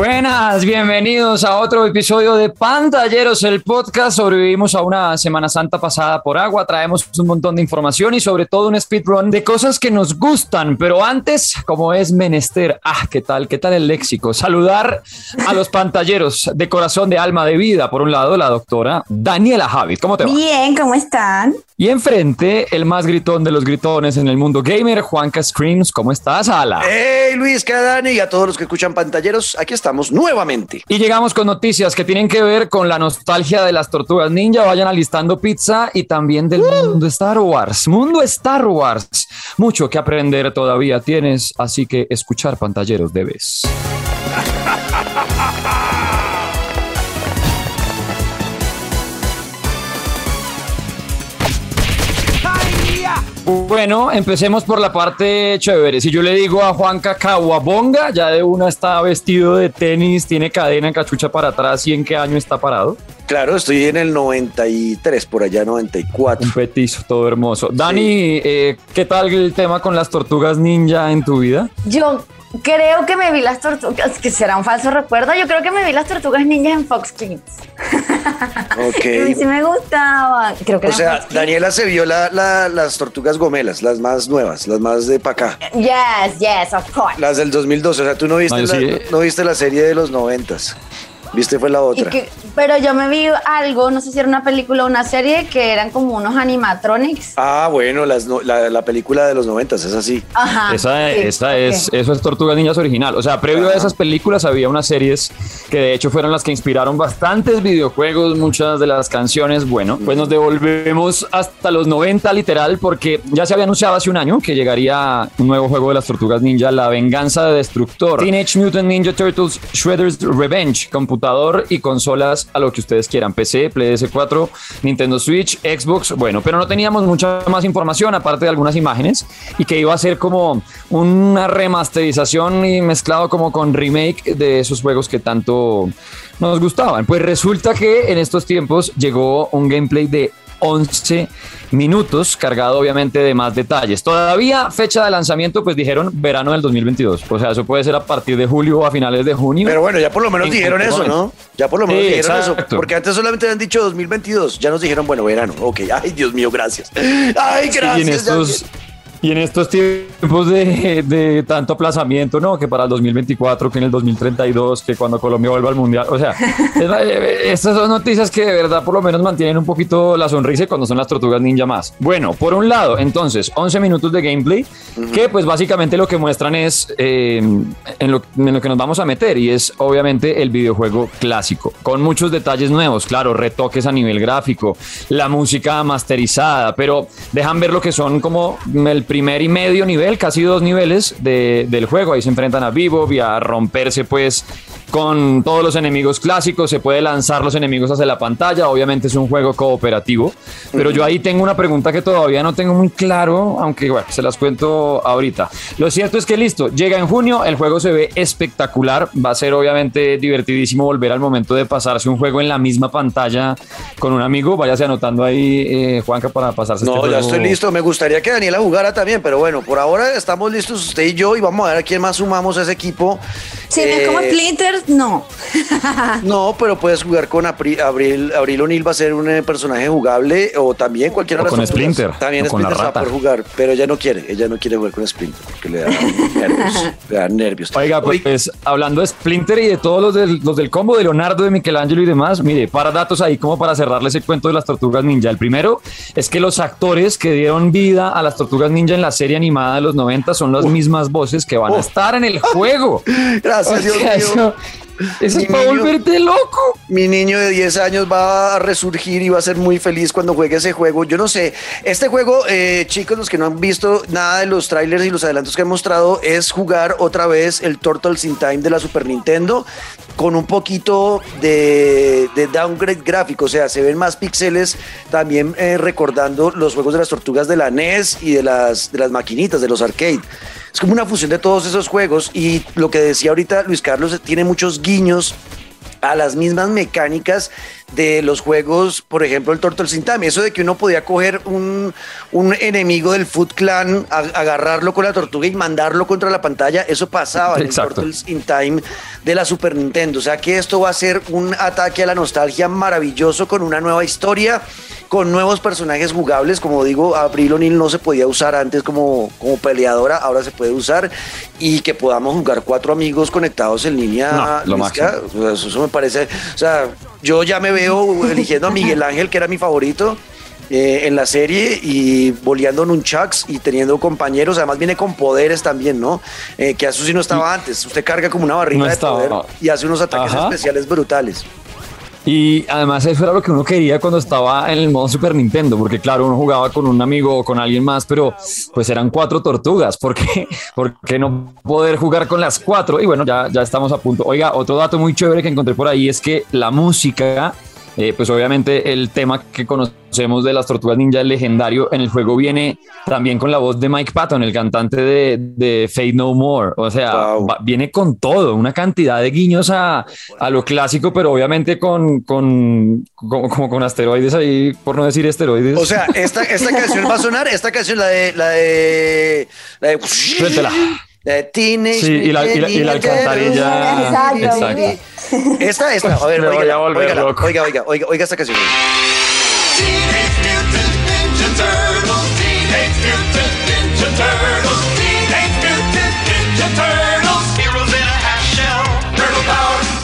Buenas, bienvenidos a otro episodio de Pantalleros, el podcast. Sobrevivimos a una Semana Santa pasada por agua, traemos un montón de información y sobre todo un speedrun de cosas que nos gustan. Pero antes, como es menester, ah, ¿qué tal? ¿Qué tal el léxico? Saludar a los pantalleros de corazón, de alma, de vida. Por un lado, la doctora Daniela Javid. ¿Cómo te va? Bien, ¿cómo están? Y enfrente, el más gritón de los gritones en el mundo gamer, Juanca Screams. ¿Cómo estás, Ala? Hey, Luis, ¿qué Dani? Y a todos los que escuchan pantalleros, aquí estamos nuevamente. Y llegamos con noticias que tienen que ver con la nostalgia de las tortugas ninja. Vayan alistando pizza y también del mundo Star Wars. Mundo Star Wars. Mucho que aprender todavía tienes, así que escuchar pantalleros debes. Bueno, empecemos por la parte chévere. Si yo le digo a Juan Cacahuabonga, ya de una está vestido de tenis, tiene cadena en cachucha para atrás, ¿y en qué año está parado? Claro, estoy en el 93, por allá 94. Un petizo todo hermoso. Dani, eh, ¿qué tal el tema con las tortugas ninja en tu vida? Yo creo que me vi las tortugas, que será un falso recuerdo. Yo creo que me vi las tortugas ninjas en Fox Kids. Ok. mí sí me gustaba. Creo que O sea. Daniela se vio la- la- las tortugas gomelas, las más nuevas, las más de pa' acá. Yes, yes, of course. Las del 2012, o sea, tú no viste, No, la, sí. no viste la serie de los 90s. Viste fue la Y otra. que- pero yo me vi algo, no sé si era una película o una serie, que eran como unos animatronics. Ah, bueno, las la, la película de los 90s es así. Ajá. Esa, sí, esa es, eso es Tortugas Ninjas original. O sea, previo a esas películas había unas series que de hecho fueron las que inspiraron bastantes videojuegos, muchas de las canciones. Bueno, pues nos devolvemos hasta los 90 literal porque ya se había anunciado hace un año que llegaría un nuevo juego de las Tortugas Ninja, La Venganza de Destructor. Teenage Mutant Ninja Turtles Shredder's Revenge, computador y consolas a lo que ustedes quieran, PC, Play 4 Nintendo Switch, Xbox, bueno, pero no teníamos mucha más información aparte de algunas imágenes y que iba a ser como una remasterización y mezclado como con remake de esos juegos que tanto nos gustaban. Pues resulta que en estos tiempos llegó un gameplay de 11 minutos, cargado obviamente de más detalles. Todavía fecha de lanzamiento, pues dijeron verano del 2022. O sea, eso puede ser a partir de julio o a finales de junio. Pero bueno, ya por lo menos En dijeron eso, ¿no? Ya por lo menos Sí, dijeron exacto. eso. Porque antes solamente habían dicho 2022. Ya nos dijeron, bueno, verano. Ok, ay, Dios mío, gracias. Ay, Sí, gracias. y en estos, y en estos tiempos de, de tanto aplazamiento, ¿no? Que para el 2024, que en el 2032, que cuando Colombia vuelva al Mundial. O sea, es- eh, estas son noticias que de verdad por lo menos mantienen un poquito la sonrisa cuando son las tortugas ninja más. Bueno, por un lado, entonces, 11 minutos de gameplay, que pues básicamente lo que muestran es eh, en, lo, en lo que nos vamos a meter y es obviamente el videojuego clásico, con muchos detalles nuevos, claro, retoques a nivel gráfico, la música masterizada, pero dejan ver lo que son como el primer y medio nivel, casi dos niveles de- del juego. Ahí se enfrentan a Vivo y a romperse pues con todos los enemigos clásicos, se puede lanzar los enemigos hacia la pantalla, obviamente es un juego cooperativo, pero yo ahí tengo una pregunta que todavía no tengo muy claro, aunque bueno, se las cuento ahorita. Lo cierto es que listo, llega en junio, el juego se ve espectacular, va a ser obviamente divertidísimo volver al momento de pasarse un juego en la misma pantalla con un amigo, váyase anotando ahí, eh, Juanca, para pasarse No, este ya juego. estoy listo. Me gustaría que Daniela jugara también, pero bueno, por ahora estamos listos usted y yo y vamos a ver a quién más sumamos a ese equipo. No es como Eh, No. No, pero puedes jugar con Apri- Abril. Abril O'Neill va a ser un eh, personaje jugable o también cualquiera O de las con. Splinter, También o con la Splinter va a poder jugar, pero ella no quiere. Ella no quiere jugar con Splinter porque le da nervios. le da nervios. Oiga, pues hablando de Splinter y de todos los del, los del combo de Leonardo, de Michelangelo y demás, mire, para datos ahí como para cerrarle ese cuento de las tortugas ninja. El primero es que los actores que dieron vida a las tortugas ninja en la serie animada de los 90 son las mismas voces que van a Oh. estar en el juego. Gracias, O Dios sea, mío. eso, eso Mi es para niño. volverte loco. Mi niño de 10 años va a resurgir y va a ser muy feliz cuando juegue ese juego. Yo no sé, este juego, eh, chicos, los que no han visto nada de los trailers y los adelantos que han mostrado, es jugar otra vez el Turtles in Time de la Super Nintendo con un poquito de, de downgrade gráfico, o sea, se ven más píxeles también eh, recordando los juegos de las tortugas de la NES y de las, de las maquinitas, de los arcade. Es como una fusión de todos esos juegos y lo que decía ahorita Luis Carlos, tiene muchos guiños a las mismas mecánicas de los juegos, por ejemplo, el Turtles in Time. Eso de que uno podía coger un, un enemigo del Foot Clan, a- agarrarlo con la tortuga y mandarlo contra la pantalla, eso pasaba en el. Turtles in Time de la Super Nintendo. O sea que esto va a ser un ataque a la nostalgia maravilloso con una nueva historia, con nuevos personajes jugables. Como digo, Abril O'Neill no se podía usar antes como, como peleadora, ahora se puede usar y que podamos jugar cuatro amigos conectados en línea. No, lo pues, eso me parece, o sea, yo ya me veo eligiendo a Miguel Ángel, que era mi favorito. eh, en la serie y boleando nunchucks y teniendo compañeros, además viene con poderes también, ¿no? Eh, que sí no estaba antes. Usted carga como una barrita No de poder y hace unos ataques Ajá. especiales brutales. Y además eso era lo que uno quería cuando estaba en el modo Super Nintendo, porque claro, uno jugaba con un amigo o con alguien más, pero pues eran cuatro tortugas, ¿por qué? ¿Por qué no poder jugar con las cuatro? Y bueno, ya, ya estamos a punto. Oiga, otro dato muy chévere que encontré por ahí es que la música, eh, pues obviamente el tema que conocemos de las tortugas ninja, el legendario, en el juego viene también con la voz de Mike Patton, el cantante de, de Fade No More, o sea, Wow. va- viene con todo, una cantidad de guiños a, a lo clásico, pero obviamente con, con, con- como con asteroides ahí, por no decir esteroides. O sea, esta, esta canción va a sonar, esta canción, la de. La de. La de. Teenage Sí, y la- y la- y la alcantarilla. Exacto. Exacto. Esta, esta, a ver, oiga, oiga, oiga, oiga, oiga, oiga esta canción.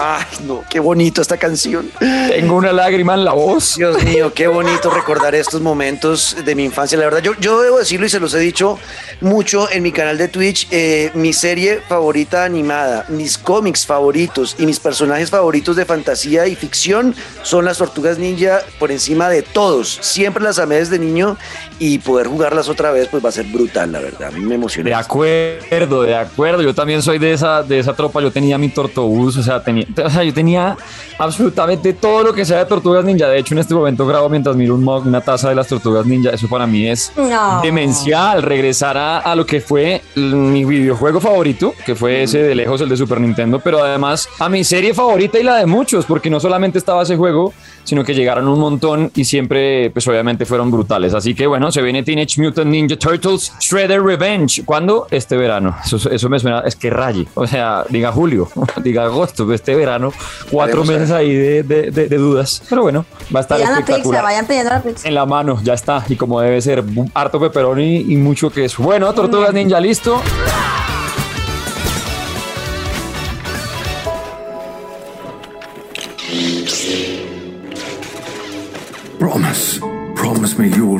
Ay, no, qué bonito esta canción. Tengo una lágrima en la voz. Dios mío, qué bonito recordar estos momentos de mi infancia. La verdad, yo, yo debo decirlo y se los he dicho mucho en mi canal de Twitch. eh, mi serie favorita animada, mis cómics favoritos y mis personajes favoritos de fantasía y ficción son las tortugas ninja por encima de todos. Siempre las amé desde niño y poder jugarlas otra vez, pues va a ser brutal, la verdad. A mí me emociona. De acuerdo, de acuerdo. Yo también soy de esa, de esa tropa. Yo tenía mi tortobús, o sea, tenía, o sea, yo tenía absolutamente todo lo que sea de tortugas ninja. De hecho, en este momento grabo mientras miro un mug, una taza de las tortugas ninja. Eso para mí es No. demencial. Regresar a, a lo que fue mi videojuego favorito, que fue ese de lejos, el de Super Nintendo, pero además a mi serie favorita y la de muchos, porque no solamente estaba ese juego, sino que llegaron un montón y siempre, pues obviamente fueron brutales. Así que bueno, se viene Teenage Mutant Ninja Turtles Shredder Revenge. ¿Cuándo? Este verano. Eso, eso me suena, es que raye. O sea, diga julio, diga agosto, este verano, cuatro meses ahí de, de- de- de dudas. Pero bueno, va a estar la pizza, espectacular. vayan pidiendo la pizza. En la mano, ya está. Y como debe ser, harto pepperoni y mucho queso. Bueno, Tortugas Ninja, listo.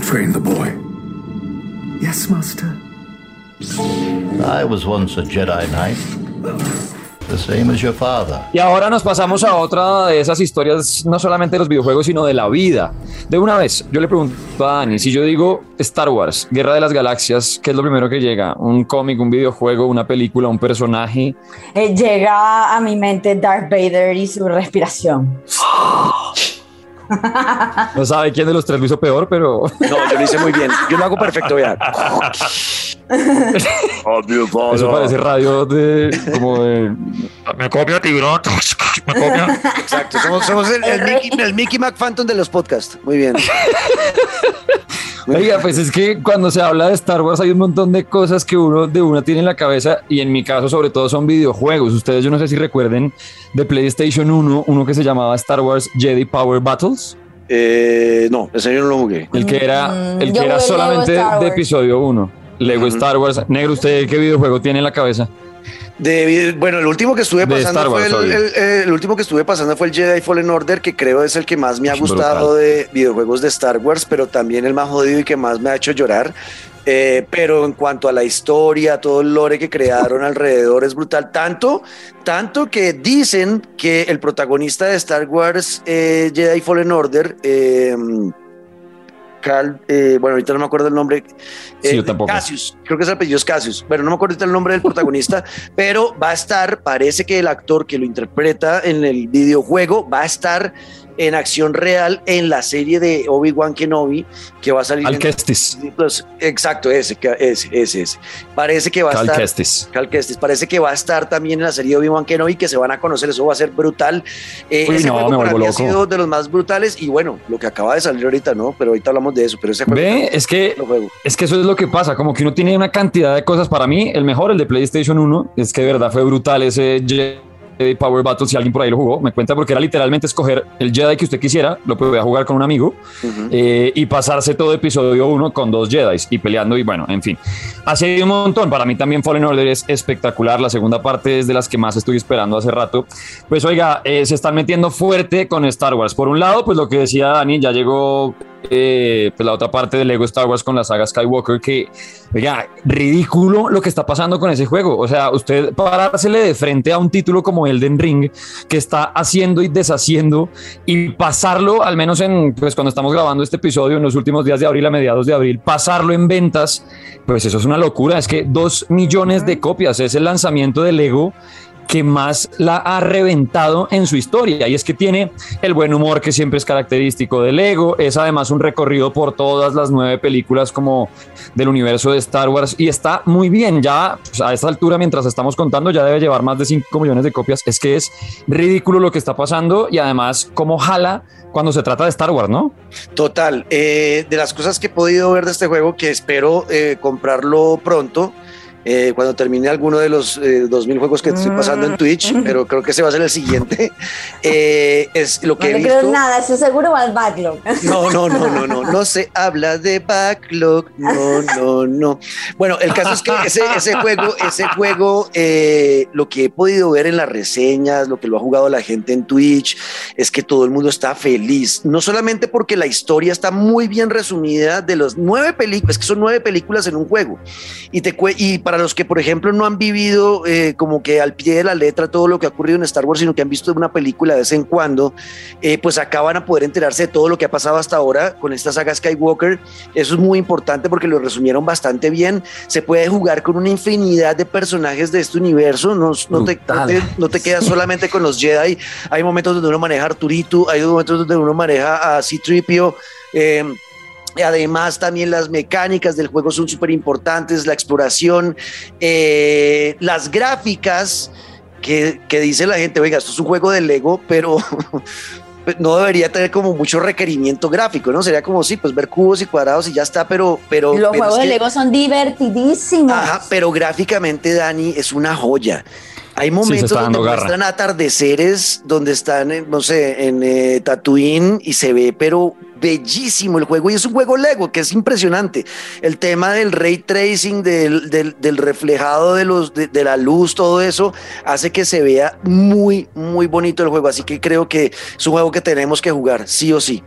Train the boy. Yes, Master. I was once a Jedi Knight, the same as your father. Y ahora nos pasamos a otra de esas historias, no solamente de los videojuegos, sino de la vida. De una vez, yo le pregunto a Dani, si yo digo Star Wars, Guerra de las Galaxias, ¿qué es lo primero que llega? ¿Un cómic, un videojuego, una película, un personaje? Eh, llega a mi mente Darth Vader y su respiración. No sabe quién de los tres lo hizo peor, pero... No, yo lo hice muy bien. Yo lo hago perfecto, vean. Eso parece radio de... como de... Me copia Tigrón. Me copia. Exacto, somos, somos el, el Mickey, el Mickey McPhantom de los podcasts. Muy bien. Oiga, pues es que cuando se habla de Star Wars hay un montón de cosas que uno de una tiene en la cabeza y en mi caso sobre todo son videojuegos. Ustedes yo no sé si recuerden de PlayStation 1, uno que se llamaba Star Wars Jedi Power Battles, Eh, no, ese yo no lo jugué. el que era, Mm, el yo que era solamente de episodio 1. Lego Star Wars. Negro, ¿usted qué videojuego tiene en la cabeza? De- bueno, el último que estuve pasando fue el, el- eh, el último que estuve pasando fue el Jedi Fallen Order, que creo es el que más me ha gustado brutal. de videojuegos de Star Wars, pero también el más jodido y que más me ha hecho llorar. Eh, pero en cuanto a la historia, todo el lore que crearon alrededor es brutal. Tanto, tanto que dicen que el protagonista de Star Wars eh, Jedi Fallen Order, eh, Cal, eh, bueno, ahorita no me acuerdo el nombre. Sí, eh, yo tampoco. Cassius, creo que es el apellido es Cassius. Bueno, no me acuerdo ahorita el nombre del protagonista, pero va a estar, parece que el actor que lo interpreta en el videojuego va a estar en acción real en la serie de Obi-Wan Kenobi que va a salir. en Al Kestis. Exacto, ese, ese, ese, ese. Parece que va a Cal estar. Kestis. Cal Kestis. Parece que va a estar también en la serie de Obi-Wan Kenobi, que se van a conocer, eso va a ser brutal. Eh, Uy, ese no, juego me para ha sido de los más brutales y bueno, lo que acaba de salir ahorita, ¿no? Pero ahorita hablamos de eso, pero ese juego... Ve, es que juego. Es que eso es lo que pasa, como que uno tiene una cantidad de cosas. Para mí, el mejor, el de PlayStation 1, es que de verdad fue brutal ese Power Battle. Si alguien por ahí lo jugó, me cuenta porque era literalmente escoger el Jedi que usted quisiera, lo podía jugar con un amigo eh, y pasarse todo episodio 1 con dos Jedi y peleando. Y bueno, en fin, así hay un montón. Para mí también Fallen Order es espectacular. La segunda parte es de las que más estoy esperando hace rato. Pues oiga, eh, se están metiendo fuerte con Star Wars. Por un lado, pues lo que decía Dani, ya llegó eh, pues la otra parte de Lego Star Wars con la saga Skywalker, que, oiga, ridículo lo que está pasando con ese juego. O sea, usted parársele de frente a un título como Elden Ring, que está haciendo y deshaciendo, y pasarlo, al menos en, pues cuando estamos grabando este episodio, en los últimos días de abril, a mediados de abril, pasarlo en ventas, pues eso es una locura. Es que dos millones de copias es el lanzamiento de Lego que más la ha reventado en su historia. Y es que tiene el buen humor que siempre es característico de Lego. Es además un recorrido por todas las nueve películas como del universo de Star Wars. Y está muy bien. Ya pues, a esta altura, mientras estamos contando, ya debe llevar más de 5 millones de copias. Es que es ridículo lo que está pasando y además cómo jala cuando se trata de Star Wars, ¿no? Total. eh, de las cosas que he podido ver de este juego, que espero eh, comprarlo pronto, eh, cuando termine alguno de los eh, 2000 juegos que estoy pasando en Twitch, pero creo que ese va a ser el siguiente, eh, es lo No que he le creo visto. nada, eso seguro va al backlog. No, no, no, no, no, no se habla de backlog, no, no, no. Bueno, el caso es que ese, ese juego, ese juego, eh, lo que he podido ver en las reseñas, lo que lo ha jugado la gente en Twitch, es que todo el mundo está feliz, no solamente porque la historia está muy bien resumida de los nueve películas, que son nueve películas en un juego, y, te, y para los que, por ejemplo, no han vivido eh, como que al pie de la letra todo lo que ha ocurrido en Star Wars, sino que han visto una película de vez en cuando, eh, pues acá van a poder enterarse de todo lo que ha pasado hasta ahora con esta saga Skywalker. Eso es muy importante porque lo resumieron bastante bien. Se puede jugar con una infinidad de personajes de este universo. No, no, te, no, te, no te quedas solamente con los Jedi. Hay momentos donde uno maneja a Arturito, hay momentos donde uno maneja a C-Tripio. Eh, Además, también las mecánicas del juego son súper importantes, la exploración, eh, las gráficas, que, que, dice la gente, oiga, esto es un juego de Lego, pero no debería tener como mucho requerimiento gráfico, ¿no? Sería como, sí, pues ver cubos y cuadrados y ya está, pero... pero Los pero juegos es de que- Lego son divertidísimos. Ajá, pero gráficamente, Dani, es una joya. Hay momentos está donde muestran atardeceres, donde están, en, no sé, en eh, Tatooine y se ve, pero bellísimo el juego. Y es un juego Lego que es impresionante. El tema del ray tracing, del, del- reflejado de, los, de la luz, todo eso, hace que se vea muy, muy bonito el juego. Así que creo que es un juego que tenemos que jugar, sí o sí.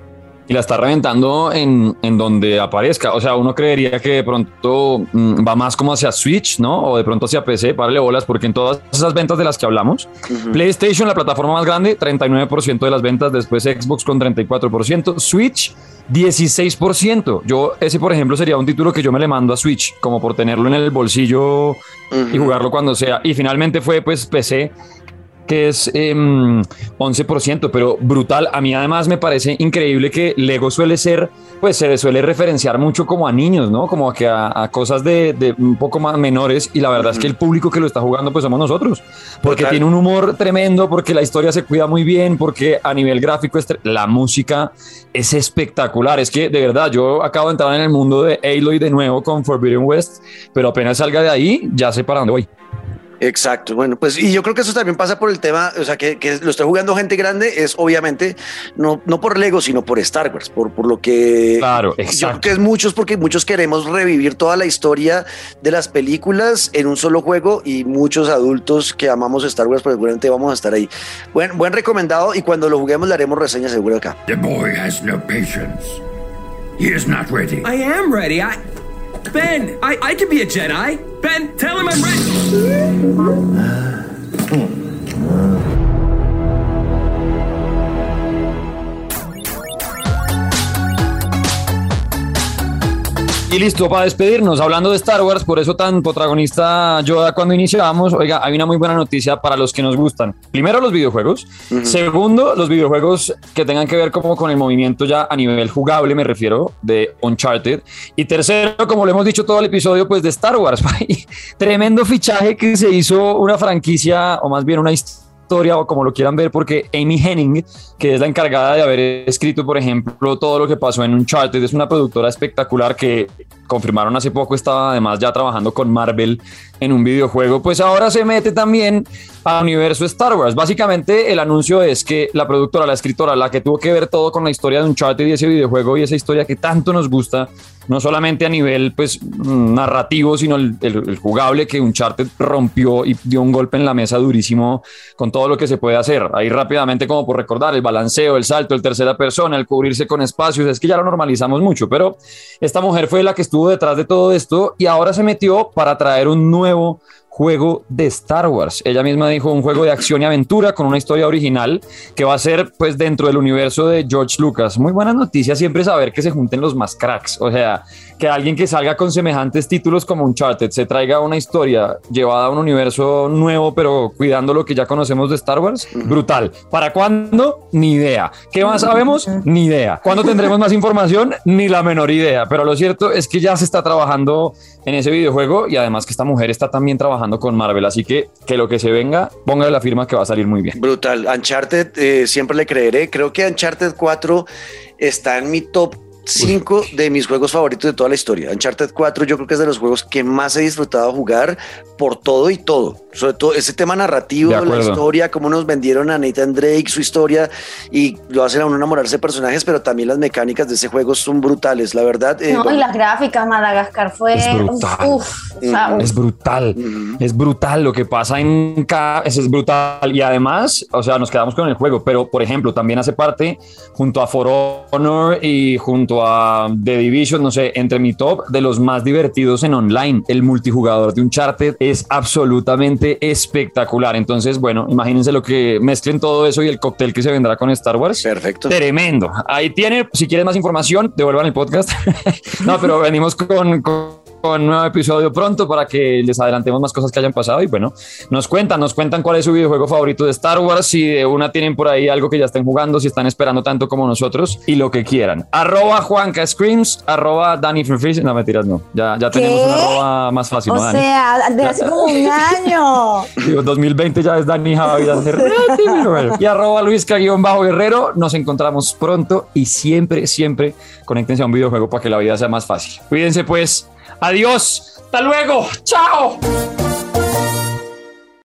Y la está reventando en, en donde aparezca. O sea, uno creería que de pronto mm, va más como hacia Switch, ¿no? O de pronto hacia PC, párale bolas, porque en todas esas ventas de las que hablamos. PlayStation, la plataforma más grande, 39% de las ventas, después Xbox con 34%, Switch 16%. Yo, ese por ejemplo sería un título que yo me le mando a Switch, como por tenerlo en el bolsillo y jugarlo cuando sea. Y finalmente fue pues PC que es em, 11%, pero brutal. A mí además me parece increíble que Lego suele ser, pues se le suele referenciar mucho como a niños, ¿no? Como a, que a, a cosas de, de un poco más menores y la verdad es que el público que lo está jugando pues somos nosotros, porque Total. tiene un humor tremendo, porque la historia se cuida muy bien, porque a nivel gráfico la música es espectacular. Es que de verdad yo acabo de entrar en el mundo de Aloy de nuevo con Forbidden West, pero apenas salga de ahí ya sé para dónde voy. Exacto, bueno, pues y yo creo que eso también pasa por el tema, o sea, que, que lo está jugando gente grande, es obviamente no, no por Lego, sino por Star Wars, por, por lo que... Claro, Yo creo exacto. que es muchos porque muchos queremos revivir toda la historia de las películas en un solo juego y muchos adultos que amamos Star Wars, pues seguramente vamos a estar ahí. Buen, buen recomendado y cuando lo juguemos le haremos reseña seguro acá. The boy has no patience. He is not ready. I am ready. I. Ben, I, I can be a Jedi. Ben, tell him I'm ready. Hmm. Y listo, para despedirnos, hablando de Star Wars, por eso tan protagonista Yoda cuando iniciábamos, oiga, hay una muy buena noticia para los que nos gustan. Primero, los videojuegos. Segundo, los videojuegos que tengan que ver como con el movimiento ya a nivel jugable, me refiero, de Uncharted. Y tercero, como lo hemos dicho todo el episodio, pues de Star Wars. Tremendo fichaje que se hizo una franquicia, o más bien una historia historia o como lo quieran ver, porque Amy Henning, que es la encargada de haber escrito, por ejemplo, todo lo que pasó en Uncharted, es una productora espectacular que confirmaron hace poco, estaba además ya trabajando con Marvel en un videojuego, pues ahora se mete también al universo Star Wars. Básicamente el anuncio es que la productora, la escritora, la que tuvo que ver todo con la historia de Uncharted y ese videojuego y esa historia que tanto nos gusta, no solamente a nivel pues narrativo, sino el, jugable que Uncharted rompió y dio un golpe en la mesa durísimo con todo lo que se puede hacer. Ahí rápidamente como por recordar el balanceo, el salto, el tercera persona, el cubrirse con espacios, es que ya lo normalizamos mucho, pero esta mujer fue la que estuvo detrás de todo esto y ahora se metió para traer un nuevo juego de Star Wars. Ella misma dijo un juego de acción y aventura con una historia original que va a ser pues dentro del universo de George Lucas. Muy buena noticia siempre saber que se junten los más cracks, o sea, que alguien que salga con semejantes títulos como Uncharted se traiga una historia llevada a un universo nuevo pero cuidando lo que ya conocemos de Star Wars, brutal. ¿Para cuándo? Ni idea. ¿Qué más sabemos? Ni idea. ¿Cuándo tendremos más información? Ni la menor idea. Pero lo cierto es que ya se está trabajando en ese videojuego y además que esta mujer está también trabajando con Marvel. Así que que lo que se venga, póngale la firma que va a salir muy bien. Brutal. Uncharted, eh, siempre le creeré. Creo que Uncharted 4 está en mi top 5 de mis juegos favoritos de toda la historia. Uncharted 4 yo creo que es de los juegos que más he disfrutado jugar por todo y todo. Sobre todo ese tema narrativo, De la historia, cómo nos vendieron a Nathan Drake, su historia y lo hacen a uno enamorarse de personajes, pero también las mecánicas de ese juego son brutales, la verdad. eh, No, y bueno, las gráficas, Madagascar fue. Es brutal. Uf, o sea, Es brutal, es brutal lo que pasa en cada, es brutal y además, o sea, nos quedamos con el juego, pero por ejemplo, también hace parte junto a For Honor y junto a The Division, no sé, entre mi top de los más divertidos en online. El multijugador de Uncharted es absolutamente espectacular. Entonces, bueno, imagínense lo que mezclen todo eso y el cóctel que se vendrá con Star Wars. Perfecto. Tremendo. Ahí tiene, si quieren más información, devuelvan el podcast. no, pero venimos con, con, con nuevo episodio pronto para que les adelantemos más cosas que hayan pasado y bueno, nos cuentan, nos cuentan cuál es su videojuego favorito de Star Wars, si de una tienen por ahí algo que ya estén jugando, si están esperando tanto como nosotros y lo que quieran. Arroba Juanca Screams, arroba Danny Freeze. No, mentiras, no. Ya, ya tenemos una arroba más fácil, o ¿no, sea, de hace como un año. Digo, 2020 ya es Dani Javi. Y arroba Luisca guion bajo guerrero. Nos encontramos pronto y siempre, siempre conéctense a un videojuego para que la vida sea más fácil. Cuídense pues. Adiós. Hasta luego. Chao.